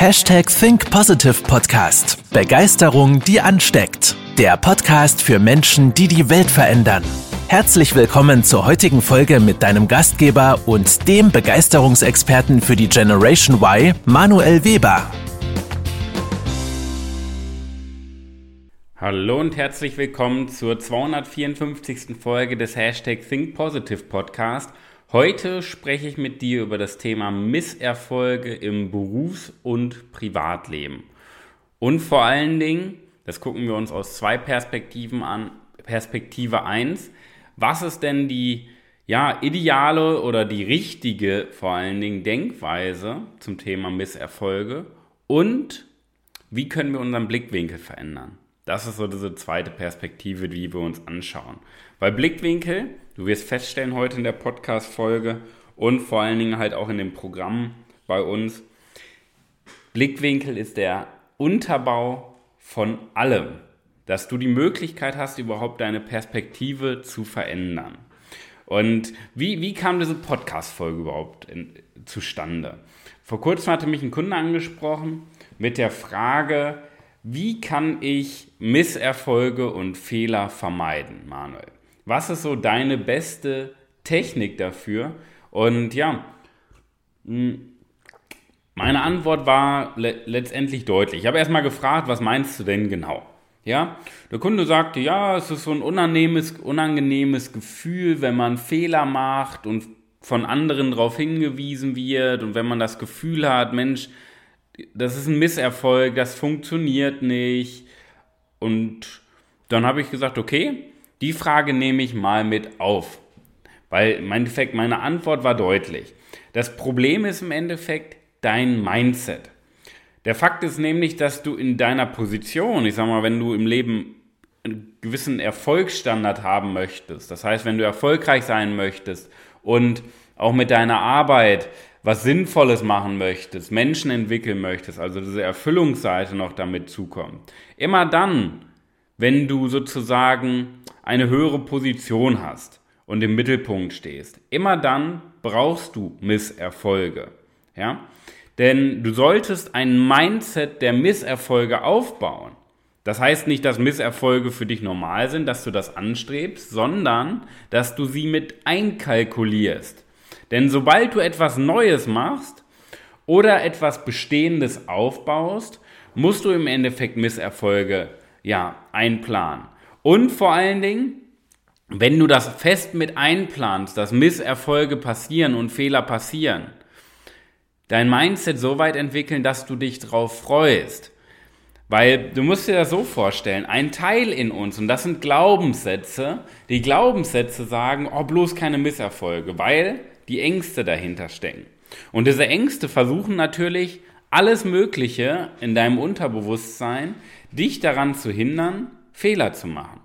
Hashtag Think Positive Podcast. Begeisterung, die ansteckt. Der Podcast für Menschen, die die Welt verändern. Herzlich willkommen zur heutigen Folge mit deinem Gastgeber und dem Begeisterungsexperten für die Generation Y, Manuel Weber. Hallo und herzlich willkommen zur 254. Folge des Hashtag Think Positive Podcast. Heute spreche ich mit dir über das Thema Misserfolge im Berufs- und Privatleben. Und vor allen Dingen, das gucken wir uns aus zwei Perspektiven an. Perspektive 1, was ist denn die ja, ideale oder die richtige vor allen Dingen Denkweise zum Thema Misserfolge und wie können wir unseren Blickwinkel verändern? Das ist so diese zweite Perspektive, die wir uns anschauen. Weil Blickwinkel, du wirst feststellen heute in der Podcast-Folge und vor allen Dingen halt auch in dem Programm bei uns, Blickwinkel ist der Unterbau von allem, dass du die Möglichkeit hast, überhaupt deine Perspektive zu verändern. Und wie, wie kam diese Podcast-Folge überhaupt in, zustande? Vor kurzem hatte mich ein Kunde angesprochen mit der Frage, wie kann ich Misserfolge und Fehler vermeiden, Manuel? Was ist so deine beste Technik dafür? Und ja, hm, meine Antwort war le letztendlich deutlich. Ich habe erstmal gefragt, was meinst du denn genau? Ja, der Kunde sagte, ja, es ist so ein unangenehmes, unangenehmes Gefühl, wenn man Fehler macht und von anderen darauf hingewiesen wird und wenn man das Gefühl hat, Mensch, das ist ein Misserfolg, das funktioniert nicht. Und dann habe ich gesagt, okay, die Frage nehme ich mal mit auf. Weil im Endeffekt meine Antwort war deutlich. Das Problem ist im Endeffekt dein Mindset. Der Fakt ist nämlich, dass du in deiner Position, ich sag mal, wenn du im Leben einen gewissen Erfolgsstandard haben möchtest, das heißt, wenn du erfolgreich sein möchtest und auch mit deiner Arbeit was Sinnvolles machen möchtest, Menschen entwickeln möchtest, also diese Erfüllungsseite noch damit zukommt. Immer dann, wenn du sozusagen eine höhere Position hast und im Mittelpunkt stehst, immer dann brauchst du Misserfolge. Ja? Denn du solltest ein Mindset der Misserfolge aufbauen. Das heißt nicht, dass Misserfolge für dich normal sind, dass du das anstrebst, sondern dass du sie mit einkalkulierst. Denn sobald du etwas Neues machst oder etwas Bestehendes aufbaust, musst du im Endeffekt Misserfolge ja, einplanen. Und vor allen Dingen, wenn du das fest mit einplanst, dass Misserfolge passieren und Fehler passieren, dein Mindset so weit entwickeln, dass du dich darauf freust. Weil du musst dir das so vorstellen, ein Teil in uns, und das sind Glaubenssätze, die Glaubenssätze sagen, oh, bloß keine Misserfolge, weil die Ängste dahinter stecken. Und diese Ängste versuchen natürlich alles Mögliche in deinem Unterbewusstsein, dich daran zu hindern, Fehler zu machen.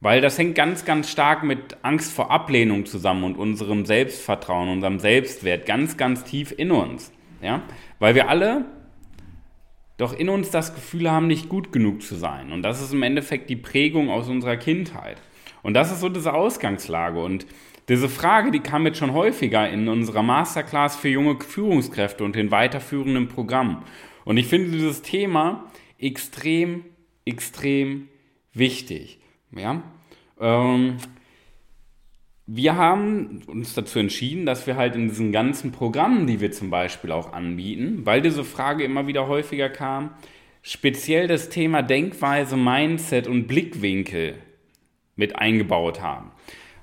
Weil das hängt ganz, ganz stark mit Angst vor Ablehnung zusammen und unserem Selbstvertrauen, unserem Selbstwert ganz, ganz tief in uns. Ja? Weil wir alle doch in uns das Gefühl haben, nicht gut genug zu sein. Und das ist im Endeffekt die Prägung aus unserer Kindheit. Und das ist so diese Ausgangslage. Und diese Frage, die kam jetzt schon häufiger in unserer Masterclass für junge Führungskräfte und in weiterführenden Programmen. Und ich finde dieses Thema extrem, extrem wichtig. Ja? Ähm, wir haben uns dazu entschieden, dass wir halt in diesen ganzen Programmen, die wir zum Beispiel auch anbieten, weil diese Frage immer wieder häufiger kam, speziell das Thema Denkweise, Mindset und Blickwinkel mit eingebaut haben.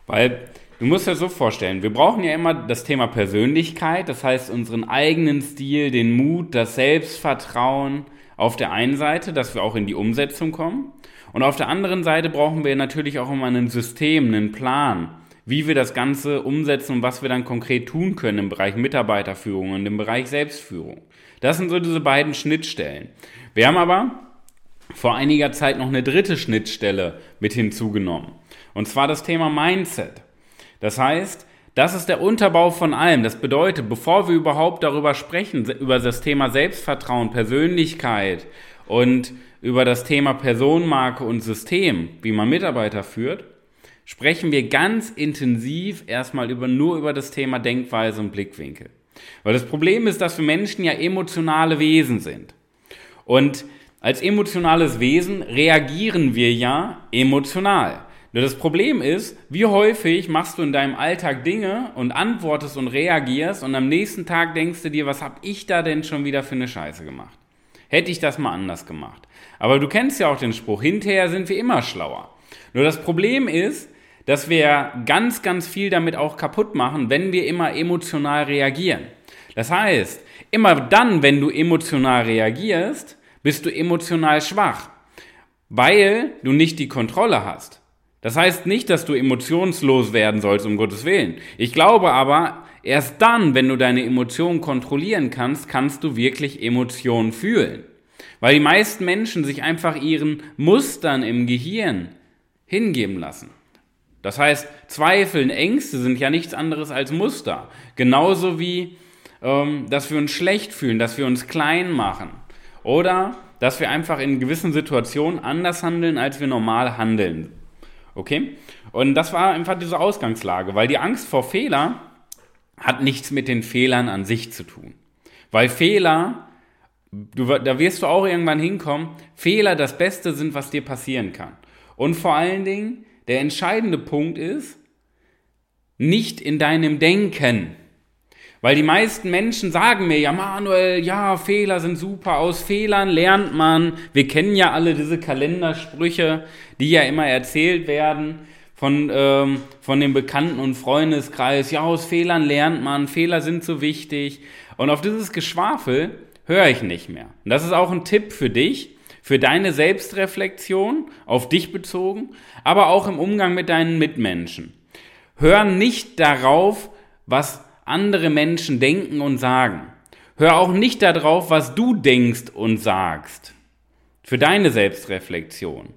Weil Du musst dir so vorstellen, wir brauchen ja immer das Thema Persönlichkeit, das heißt unseren eigenen Stil, den Mut, das Selbstvertrauen auf der einen Seite, dass wir auch in die Umsetzung kommen. Und auf der anderen Seite brauchen wir natürlich auch immer ein System, einen Plan, wie wir das Ganze umsetzen und was wir dann konkret tun können im Bereich Mitarbeiterführung und im Bereich Selbstführung. Das sind so diese beiden Schnittstellen. Wir haben aber vor einiger Zeit noch eine dritte Schnittstelle mit hinzugenommen. Und zwar das Thema Mindset. Das heißt, das ist der Unterbau von allem. Das bedeutet, bevor wir überhaupt darüber sprechen, über das Thema Selbstvertrauen, Persönlichkeit und über das Thema Personenmarke und System, wie man Mitarbeiter führt, sprechen wir ganz intensiv erstmal über, nur über das Thema Denkweise und Blickwinkel. Weil das Problem ist, dass wir Menschen ja emotionale Wesen sind. Und als emotionales Wesen reagieren wir ja emotional. Nur das Problem ist, wie häufig machst du in deinem Alltag Dinge und antwortest und reagierst und am nächsten Tag denkst du dir, was hab ich da denn schon wieder für eine Scheiße gemacht? Hätte ich das mal anders gemacht. Aber du kennst ja auch den Spruch, hinterher sind wir immer schlauer. Nur das Problem ist, dass wir ganz, ganz viel damit auch kaputt machen, wenn wir immer emotional reagieren. Das heißt, immer dann, wenn du emotional reagierst, bist du emotional schwach, weil du nicht die Kontrolle hast. Das heißt nicht, dass du emotionslos werden sollst, um Gottes Willen. Ich glaube aber, erst dann, wenn du deine Emotionen kontrollieren kannst, kannst du wirklich Emotionen fühlen. Weil die meisten Menschen sich einfach ihren Mustern im Gehirn hingeben lassen. Das heißt, Zweifeln, Ängste sind ja nichts anderes als Muster. Genauso wie, ähm, dass wir uns schlecht fühlen, dass wir uns klein machen. Oder dass wir einfach in gewissen Situationen anders handeln, als wir normal handeln. Okay? Und das war einfach diese Ausgangslage, weil die Angst vor Fehler hat nichts mit den Fehlern an sich zu tun. Weil Fehler, du, da wirst du auch irgendwann hinkommen, Fehler das Beste sind, was dir passieren kann. Und vor allen Dingen, der entscheidende Punkt ist, nicht in deinem Denken. Weil die meisten Menschen sagen mir, ja Manuel, ja, Fehler sind super, aus Fehlern lernt man. Wir kennen ja alle diese Kalendersprüche, die ja immer erzählt werden von, ähm, von dem Bekannten- und Freundeskreis. Ja, aus Fehlern lernt man, Fehler sind so wichtig. Und auf dieses Geschwafel höre ich nicht mehr. Und das ist auch ein Tipp für dich, für deine Selbstreflexion, auf dich bezogen, aber auch im Umgang mit deinen Mitmenschen. Hör nicht darauf, was andere Menschen denken und sagen. Hör auch nicht darauf, was du denkst und sagst. Für deine Selbstreflexion.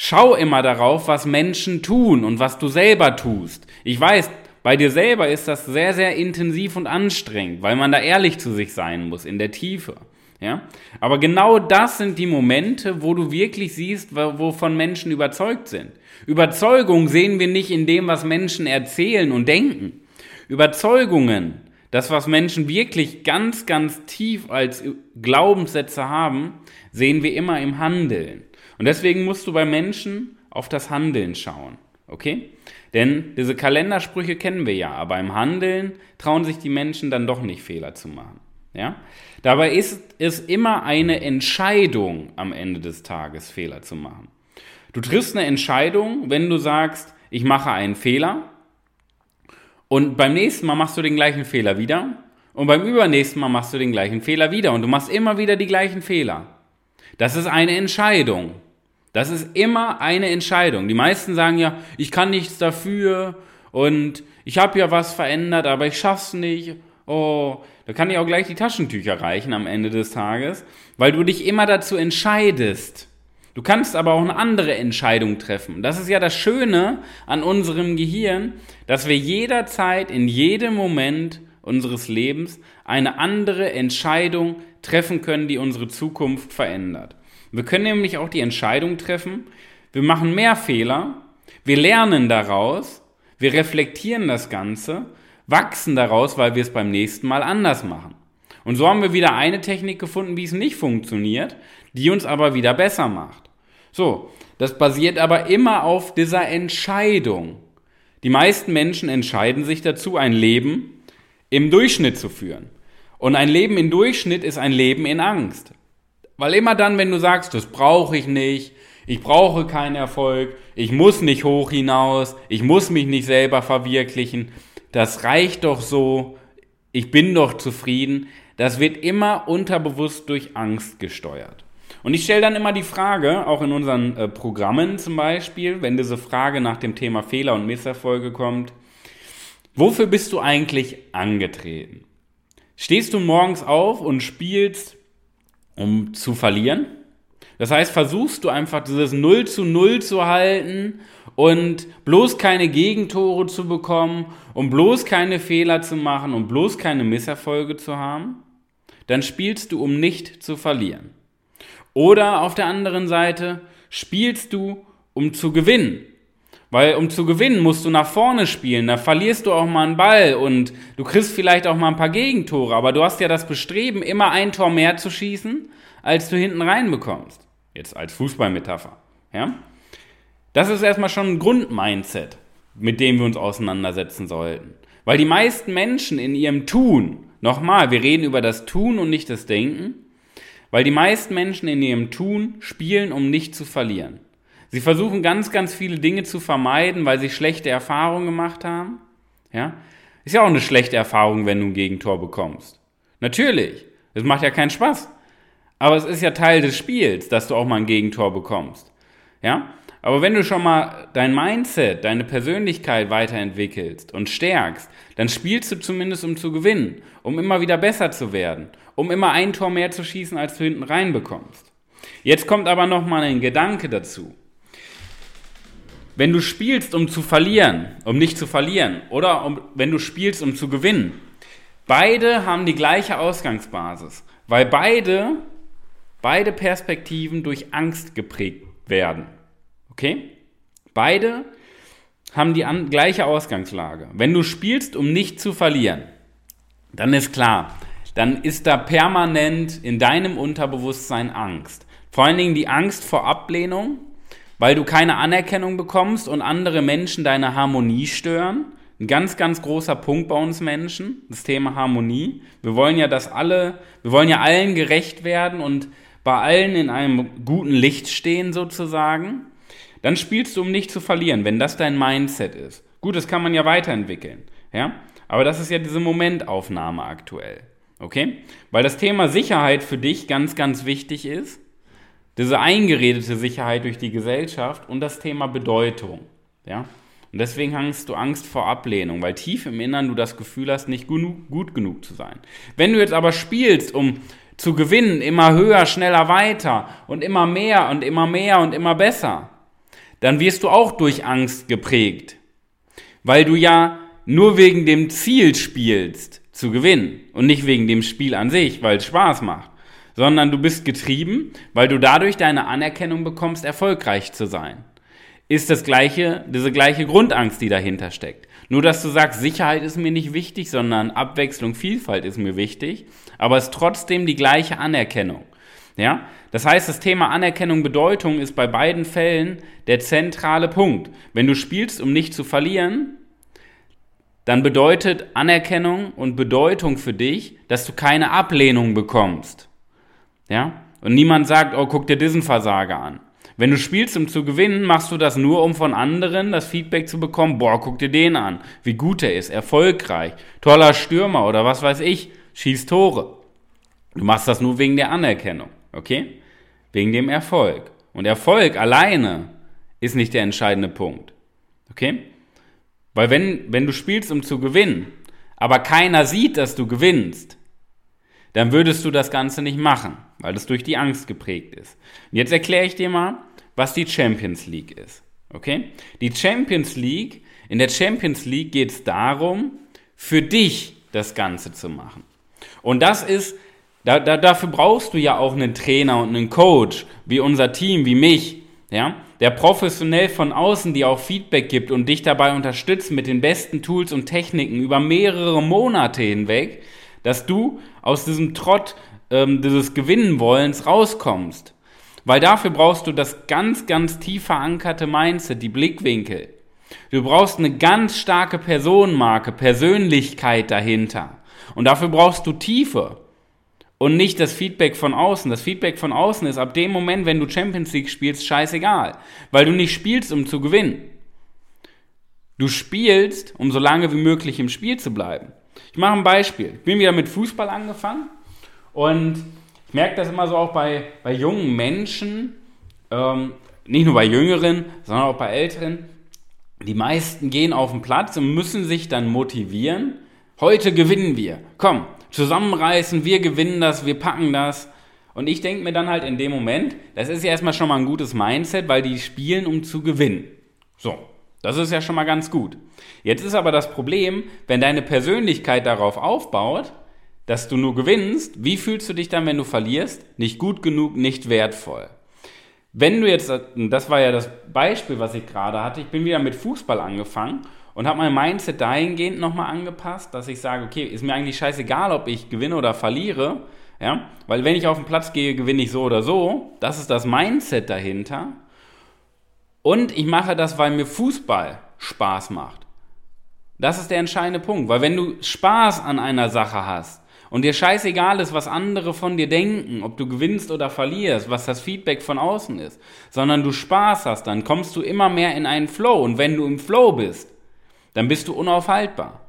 Schau immer darauf, was Menschen tun und was du selber tust. Ich weiß, bei dir selber ist das sehr, sehr intensiv und anstrengend, weil man da ehrlich zu sich sein muss, in der Tiefe. Ja? Aber genau das sind die Momente, wo du wirklich siehst, wovon Menschen überzeugt sind. Überzeugung sehen wir nicht in dem, was Menschen erzählen und denken. Überzeugungen, das, was Menschen wirklich ganz, ganz tief als Glaubenssätze haben, sehen wir immer im Handeln. Und deswegen musst du bei Menschen auf das Handeln schauen. Okay? Denn diese Kalendersprüche kennen wir ja, aber im Handeln trauen sich die Menschen dann doch nicht Fehler zu machen. Ja? Dabei ist es immer eine Entscheidung am Ende des Tages, Fehler zu machen. Du triffst eine Entscheidung, wenn du sagst, ich mache einen Fehler und beim nächsten Mal machst du den gleichen Fehler wieder und beim übernächsten Mal machst du den gleichen Fehler wieder und du machst immer wieder die gleichen Fehler. Das ist eine Entscheidung. Das ist immer eine Entscheidung. Die meisten sagen ja, ich kann nichts dafür und ich habe ja was verändert, aber ich schaff's nicht oh, da kann ich auch gleich die Taschentücher reichen am Ende des Tages, weil du dich immer dazu entscheidest. Du kannst aber auch eine andere Entscheidung treffen. Das ist ja das Schöne an unserem Gehirn, dass wir jederzeit, in jedem Moment unseres Lebens eine andere Entscheidung treffen können, die unsere Zukunft verändert. Wir können nämlich auch die Entscheidung treffen, wir machen mehr Fehler, wir lernen daraus, wir reflektieren das Ganze wachsen daraus, weil wir es beim nächsten Mal anders machen. Und so haben wir wieder eine Technik gefunden, wie es nicht funktioniert, die uns aber wieder besser macht. So, das basiert aber immer auf dieser Entscheidung. Die meisten Menschen entscheiden sich dazu, ein Leben im Durchschnitt zu führen. Und ein Leben im Durchschnitt ist ein Leben in Angst. Weil immer dann, wenn du sagst, das brauche ich nicht, ich brauche keinen Erfolg, ich muss nicht hoch hinaus, ich muss mich nicht selber verwirklichen, das reicht doch so, ich bin doch zufrieden, das wird immer unterbewusst durch Angst gesteuert. Und ich stelle dann immer die Frage, auch in unseren äh, Programmen zum Beispiel, wenn diese Frage nach dem Thema Fehler und Misserfolge kommt, wofür bist du eigentlich angetreten? Stehst du morgens auf und spielst, um zu verlieren? Das heißt, versuchst du einfach dieses 0 zu 0 zu halten und bloß keine Gegentore zu bekommen und bloß keine Fehler zu machen und bloß keine Misserfolge zu haben, dann spielst du, um nicht zu verlieren. Oder auf der anderen Seite spielst du, um zu gewinnen. Weil um zu gewinnen, musst du nach vorne spielen. Da verlierst du auch mal einen Ball und du kriegst vielleicht auch mal ein paar Gegentore. Aber du hast ja das Bestreben, immer ein Tor mehr zu schießen, als du hinten reinbekommst. Jetzt als Fußballmetapher. Ja? Das ist erstmal schon ein Grundmindset, mit dem wir uns auseinandersetzen sollten. Weil die meisten Menschen in ihrem Tun, nochmal, wir reden über das Tun und nicht das Denken, weil die meisten Menschen in ihrem Tun spielen, um nicht zu verlieren. Sie versuchen ganz, ganz viele Dinge zu vermeiden, weil sie schlechte Erfahrungen gemacht haben. Ja? Ist ja auch eine schlechte Erfahrung, wenn du ein Gegentor bekommst. Natürlich. Es macht ja keinen Spaß. Aber es ist ja Teil des Spiels, dass du auch mal ein Gegentor bekommst. Ja? Aber wenn du schon mal dein Mindset, deine Persönlichkeit weiterentwickelst und stärkst, dann spielst du zumindest um zu gewinnen, um immer wieder besser zu werden, um immer ein Tor mehr zu schießen, als du hinten reinbekommst. Jetzt kommt aber noch mal ein Gedanke dazu. Wenn du spielst, um zu verlieren, um nicht zu verlieren, oder um, wenn du spielst, um zu gewinnen, beide haben die gleiche Ausgangsbasis, weil beide, beide Perspektiven durch Angst geprägt werden. Okay? Beide haben die an, gleiche Ausgangslage. Wenn du spielst, um nicht zu verlieren, dann ist klar, dann ist da permanent in deinem Unterbewusstsein Angst. Vor allen Dingen die Angst vor Ablehnung, weil du keine Anerkennung bekommst und andere Menschen deine Harmonie stören. Ein ganz, ganz großer Punkt bei uns Menschen, das Thema Harmonie. Wir wollen ja, dass alle, wir wollen ja allen gerecht werden und bei allen in einem guten Licht stehen sozusagen. Dann spielst du, um nicht zu verlieren, wenn das dein Mindset ist. Gut, das kann man ja weiterentwickeln, ja. Aber das ist ja diese Momentaufnahme aktuell, okay? Weil das Thema Sicherheit für dich ganz, ganz wichtig ist diese eingeredete Sicherheit durch die Gesellschaft und das Thema Bedeutung. Ja? Und deswegen hast du Angst vor Ablehnung, weil tief im Innern du das Gefühl hast, nicht gut genug zu sein. Wenn du jetzt aber spielst, um zu gewinnen, immer höher, schneller, weiter und immer mehr und immer mehr und immer besser, dann wirst du auch durch Angst geprägt, weil du ja nur wegen dem Ziel spielst, zu gewinnen und nicht wegen dem Spiel an sich, weil es Spaß macht sondern du bist getrieben, weil du dadurch deine Anerkennung bekommst, erfolgreich zu sein. Ist das gleiche, diese gleiche Grundangst, die dahinter steckt. Nur, dass du sagst, Sicherheit ist mir nicht wichtig, sondern Abwechslung, Vielfalt ist mir wichtig, aber es ist trotzdem die gleiche Anerkennung. Ja? Das heißt, das Thema Anerkennung, Bedeutung ist bei beiden Fällen der zentrale Punkt. Wenn du spielst, um nicht zu verlieren, dann bedeutet Anerkennung und Bedeutung für dich, dass du keine Ablehnung bekommst. Ja? Und niemand sagt, oh, guck dir diesen Versager an. Wenn du spielst, um zu gewinnen, machst du das nur, um von anderen das Feedback zu bekommen, boah, guck dir den an, wie gut er ist, erfolgreich, toller Stürmer oder was weiß ich, schießt Tore. Du machst das nur wegen der Anerkennung, okay? Wegen dem Erfolg. Und Erfolg alleine ist nicht der entscheidende Punkt, okay? Weil wenn, wenn du spielst, um zu gewinnen, aber keiner sieht, dass du gewinnst, dann würdest du das Ganze nicht machen, weil das durch die Angst geprägt ist. Und jetzt erkläre ich dir mal, was die Champions League ist. Okay? Die Champions League, in der Champions League geht es darum, für dich das Ganze zu machen. Und das ist, da, da, dafür brauchst du ja auch einen Trainer und einen Coach, wie unser Team, wie mich, ja, der professionell von außen dir auch Feedback gibt und dich dabei unterstützt mit den besten Tools und Techniken über mehrere Monate hinweg, dass du aus diesem Trott ähm, dieses Gewinnenwollens rauskommst. Weil dafür brauchst du das ganz, ganz tief verankerte Mindset, die Blickwinkel. Du brauchst eine ganz starke Personenmarke, Persönlichkeit dahinter. Und dafür brauchst du Tiefe und nicht das Feedback von außen. Das Feedback von außen ist ab dem Moment, wenn du Champions League spielst, scheißegal, weil du nicht spielst, um zu gewinnen. Du spielst, um so lange wie möglich im Spiel zu bleiben. Ich mache ein Beispiel. Ich bin wieder mit Fußball angefangen und ich merke das immer so auch bei, bei jungen Menschen, ähm, nicht nur bei Jüngeren, sondern auch bei Älteren. Die meisten gehen auf den Platz und müssen sich dann motivieren. Heute gewinnen wir. Komm, zusammenreißen, wir gewinnen das, wir packen das. Und ich denke mir dann halt in dem Moment, das ist ja erstmal schon mal ein gutes Mindset, weil die spielen, um zu gewinnen. So, das ist ja schon mal ganz gut. Jetzt ist aber das Problem, wenn deine Persönlichkeit darauf aufbaut, dass du nur gewinnst, wie fühlst du dich dann, wenn du verlierst? Nicht gut genug, nicht wertvoll. wenn du jetzt, das war ja das Beispiel, was ich gerade hatte, ich bin wieder mit Fußball angefangen und habe mein Mindset dahingehend nochmal angepasst, dass ich sage, okay, ist mir eigentlich scheißegal, ob ich gewinne oder verliere, ja, weil wenn ich auf den Platz gehe, gewinne ich so oder so, das ist das Mindset dahinter und ich mache das, weil mir Fußball Spaß macht. Das ist der entscheidende Punkt, weil wenn du Spaß an einer Sache hast, und dir scheißegal ist, was andere von dir denken, ob du gewinnst oder verlierst, was das Feedback von außen ist, sondern du Spaß hast, dann kommst du immer mehr in einen Flow. Und wenn du im Flow bist, dann bist du unaufhaltbar.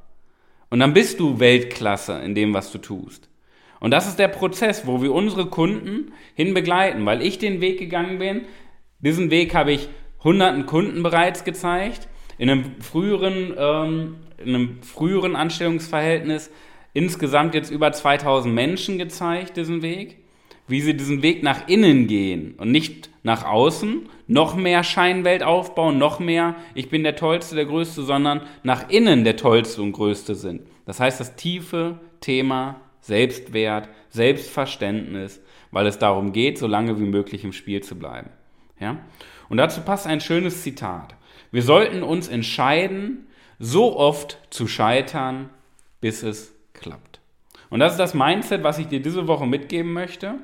Und dann bist du Weltklasse in dem, was du tust. Und das ist der Prozess, wo wir unsere Kunden hin begleiten, weil ich den Weg gegangen bin. Diesen Weg habe ich hunderten Kunden bereits gezeigt. In einem früheren, ähm, in einem früheren Anstellungsverhältnis insgesamt jetzt über 2000 Menschen gezeigt, diesen Weg, wie sie diesen Weg nach innen gehen und nicht nach außen, noch mehr Scheinwelt aufbauen, noch mehr, ich bin der Tollste, der Größte, sondern nach innen der Tollste und Größte sind. Das heißt, das tiefe Thema Selbstwert, Selbstverständnis, weil es darum geht, so lange wie möglich im Spiel zu bleiben. Ja? Und dazu passt ein schönes Zitat. Wir sollten uns entscheiden, so oft zu scheitern, bis es klappt. Und das ist das Mindset, was ich dir diese Woche mitgeben möchte.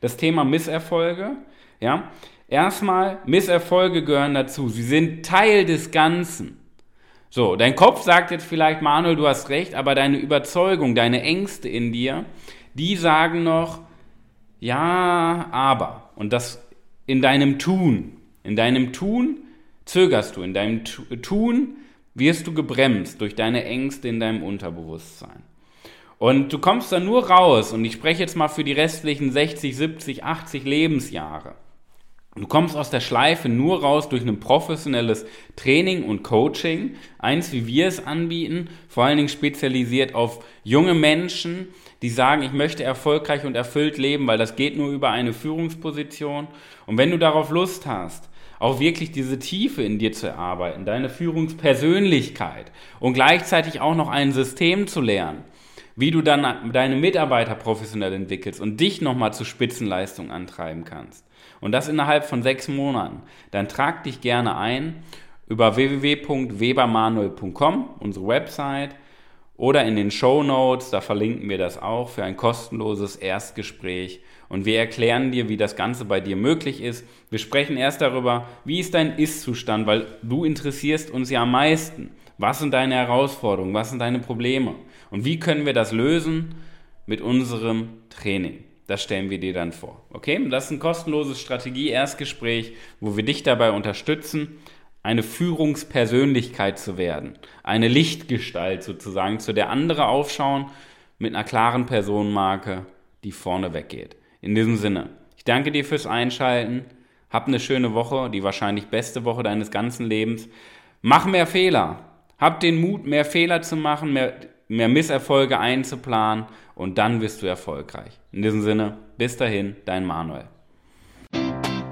Das Thema Misserfolge. Ja, erstmal Misserfolge gehören dazu. Sie sind Teil des Ganzen. So, dein Kopf sagt jetzt vielleicht, Manuel, du hast recht, aber deine Überzeugung, deine Ängste in dir, die sagen noch, ja, aber. Und das in deinem Tun. In deinem Tun zögerst du. In deinem Tun wirst du gebremst durch deine Ängste in deinem Unterbewusstsein. Und du kommst da nur raus, und ich spreche jetzt mal für die restlichen 60, 70, 80 Lebensjahre. Du kommst aus der Schleife nur raus durch ein professionelles Training und Coaching, eins wie wir es anbieten, vor allen Dingen spezialisiert auf junge Menschen, die sagen, ich möchte erfolgreich und erfüllt leben, weil das geht nur über eine Führungsposition. Und wenn du darauf Lust hast, auch wirklich diese Tiefe in dir zu erarbeiten, deine Führungspersönlichkeit und gleichzeitig auch noch ein System zu lernen, wie du dann deine Mitarbeiter professionell entwickelst und dich nochmal zu Spitzenleistung antreiben kannst. Und das innerhalb von sechs Monaten. Dann trag dich gerne ein über www.webermanuel.com, unsere Website, oder in den Show Notes, da verlinken wir das auch für ein kostenloses Erstgespräch. Und wir erklären dir, wie das Ganze bei dir möglich ist. Wir sprechen erst darüber, wie ist dein Ist-Zustand, weil du interessierst uns ja am meisten. Was sind deine Herausforderungen? Was sind deine Probleme? Und wie können wir das lösen? Mit unserem Training. Das stellen wir dir dann vor. Okay? Das ist ein kostenloses Strategie-Erstgespräch, wo wir dich dabei unterstützen, eine Führungspersönlichkeit zu werden. Eine Lichtgestalt sozusagen, zu der andere aufschauen mit einer klaren Personenmarke, die vorne weggeht. In diesem Sinne, ich danke dir fürs Einschalten. Hab eine schöne Woche, die wahrscheinlich beste Woche deines ganzen Lebens. Mach mehr Fehler. Hab den Mut, mehr Fehler zu machen, mehr, mehr Misserfolge einzuplanen und dann wirst du erfolgreich. In diesem Sinne, bis dahin, dein Manuel.